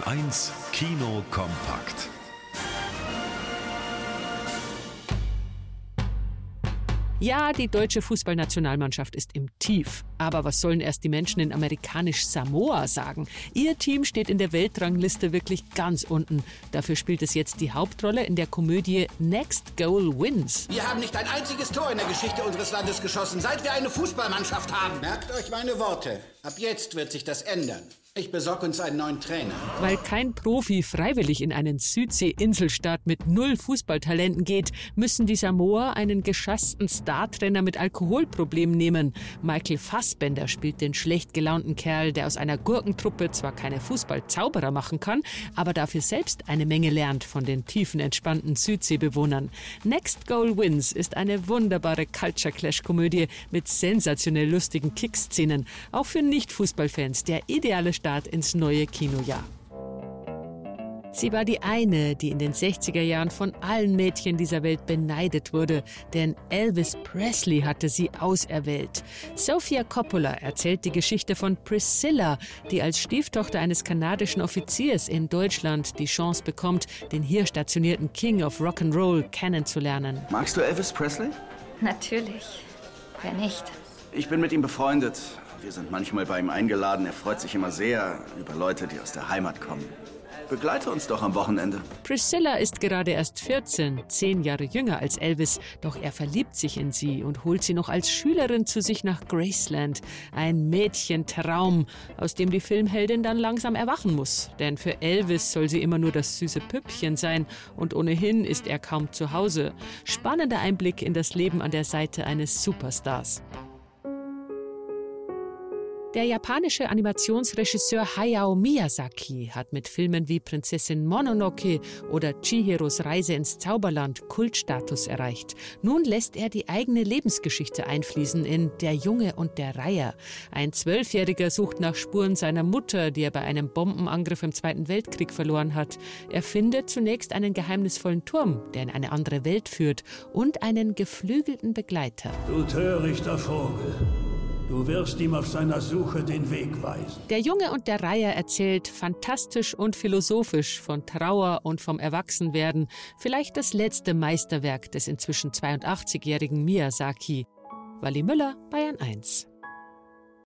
Bayern 1 Kino kompakt. Ja, die deutsche Fußballnationalmannschaft ist im Tief. Aber was sollen erst die Menschen in amerikanisch Samoa sagen? Ihr Team steht in der Weltrangliste wirklich ganz unten. Dafür spielt es jetzt die Hauptrolle in der Komödie Next Goal Wins. Wir haben nicht ein einziges Tor in der Geschichte unseres Landes geschossen, seit wir eine Fußballmannschaft haben. Merkt euch meine Worte. Ab jetzt wird sich das ändern. Ich besorge uns einen neuen Trainer. Weil kein Profi freiwillig in einen Südsee-Inselstaat mit null Fußballtalenten geht, müssen die Samoa einen geschassten Startrainer mit Alkoholproblemen nehmen. Michael Fassbender spielt den schlecht gelaunten Kerl, der aus einer Gurkentruppe zwar keine Fußballzauberer machen kann, aber dafür selbst eine Menge lernt von den tiefen, entspannten Südseebewohnern. Next Goal Wins ist eine wunderbare Culture Clash-Komödie mit sensationell lustigen Kickszenen. Auch für Nicht-Fußballfans der ideale Start ins neue Kinojahr. Sie war die eine, die in den 60er Jahren von allen Mädchen dieser Welt beneidet wurde, denn Elvis Presley hatte sie auserwählt. Sofia Coppola erzählt die Geschichte von Priscilla, die als Stieftochter eines kanadischen Offiziers in Deutschland die Chance bekommt, den hier stationierten King of Rock'n'Roll kennenzulernen. Magst du Elvis Presley? Natürlich. Wer nicht? Ich bin mit ihm befreundet. Wir sind manchmal bei ihm eingeladen. Er freut sich immer sehr über Leute, die aus der Heimat kommen. Begleite uns doch am Wochenende. Priscilla ist gerade erst 14, zehn Jahre jünger als Elvis, doch er verliebt sich in sie und holt sie noch als Schülerin zu sich nach Graceland. Ein Mädchentraum, aus dem die Filmheldin dann langsam erwachen muss. Denn für Elvis soll sie immer nur das süße Püppchen sein und ohnehin ist er kaum zu Hause. Spannender Einblick in das Leben an der Seite eines Superstars. Der japanische Animationsregisseur Hayao Miyazaki hat mit Filmen wie Prinzessin Mononoke oder Chihiros Reise ins Zauberland Kultstatus erreicht. Nun lässt er die eigene Lebensgeschichte einfließen in Der Junge und der Reiher. Ein Zwölfjähriger sucht nach Spuren seiner Mutter, die er bei einem Bombenangriff im Zweiten Weltkrieg verloren hat. Er findet zunächst einen geheimnisvollen Turm, der in eine andere Welt führt, und einen geflügelten Begleiter. Du törichter Vogel. Du wirst ihm auf seiner Suche den Weg weisen. Der Junge und der Reiher erzählt fantastisch und philosophisch von Trauer und vom Erwachsenwerden, vielleicht das letzte Meisterwerk des inzwischen 82-jährigen Miyazaki. Wally Müller, Bayern 1.